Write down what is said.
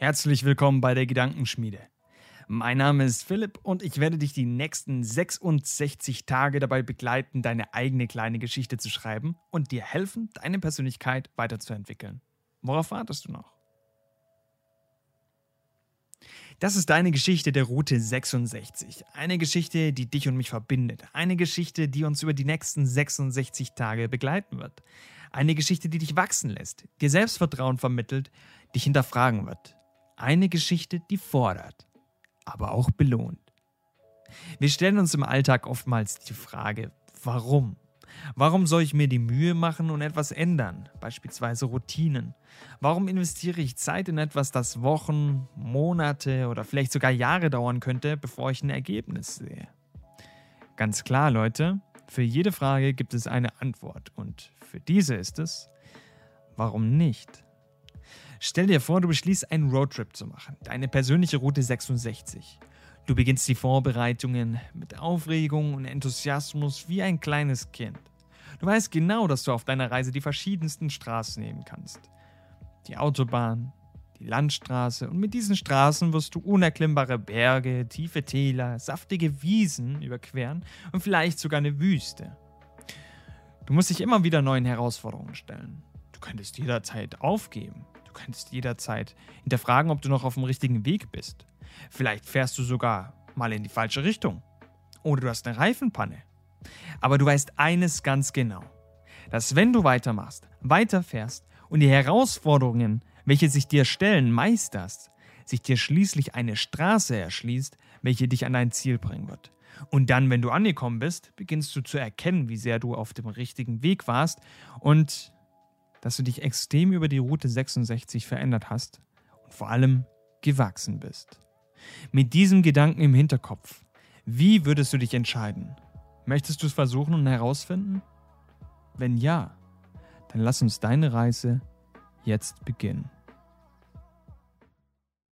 Herzlich willkommen bei der Gedankenschmiede. Mein Name ist Philipp und ich werde dich die nächsten 66 Tage dabei begleiten, deine eigene kleine Geschichte zu schreiben und dir helfen, deine Persönlichkeit weiterzuentwickeln. Worauf wartest du noch? Das ist deine Geschichte der Route 66. Eine Geschichte, die dich und mich verbindet. Eine Geschichte, die uns über die nächsten 66 Tage begleiten wird. Eine Geschichte, die dich wachsen lässt, dir Selbstvertrauen vermittelt, dich hinterfragen wird. Eine Geschichte, die fordert, aber auch belohnt. Wir stellen uns im Alltag oftmals die Frage, warum? Warum soll ich mir die Mühe machen und etwas ändern, beispielsweise Routinen? Warum investiere ich Zeit in etwas, das Wochen, Monate oder vielleicht sogar Jahre dauern könnte, bevor ich ein Ergebnis sehe? Ganz klar, Leute, für jede Frage gibt es eine Antwort und für diese ist es, warum nicht? Stell dir vor, du beschließt einen Roadtrip zu machen, deine persönliche Route 66. Du beginnst die Vorbereitungen mit Aufregung und Enthusiasmus wie ein kleines Kind. Du weißt genau, dass du auf deiner Reise die verschiedensten Straßen nehmen kannst. Die Autobahn, die Landstraße und mit diesen Straßen wirst du unerklimmbare Berge, tiefe Täler, saftige Wiesen überqueren und vielleicht sogar eine Wüste. Du musst dich immer wieder neuen Herausforderungen stellen. Du könntest jederzeit aufgeben. Du könntest jederzeit hinterfragen, ob du noch auf dem richtigen Weg bist. Vielleicht fährst du sogar mal in die falsche Richtung. Oder du hast eine Reifenpanne. Aber du weißt eines ganz genau, dass wenn du weitermachst, weiterfährst und die Herausforderungen, welche sich dir stellen, meisterst, sich dir schließlich eine Straße erschließt, welche dich an dein Ziel bringen wird. Und dann, wenn du angekommen bist, beginnst du zu erkennen, wie sehr du auf dem richtigen Weg warst und dass du dich extrem über die Route 66 verändert hast und vor allem gewachsen bist. Mit diesem Gedanken im Hinterkopf, wie würdest du dich entscheiden? Möchtest du es versuchen und herausfinden? Wenn ja, dann lass uns deine Reise jetzt beginnen.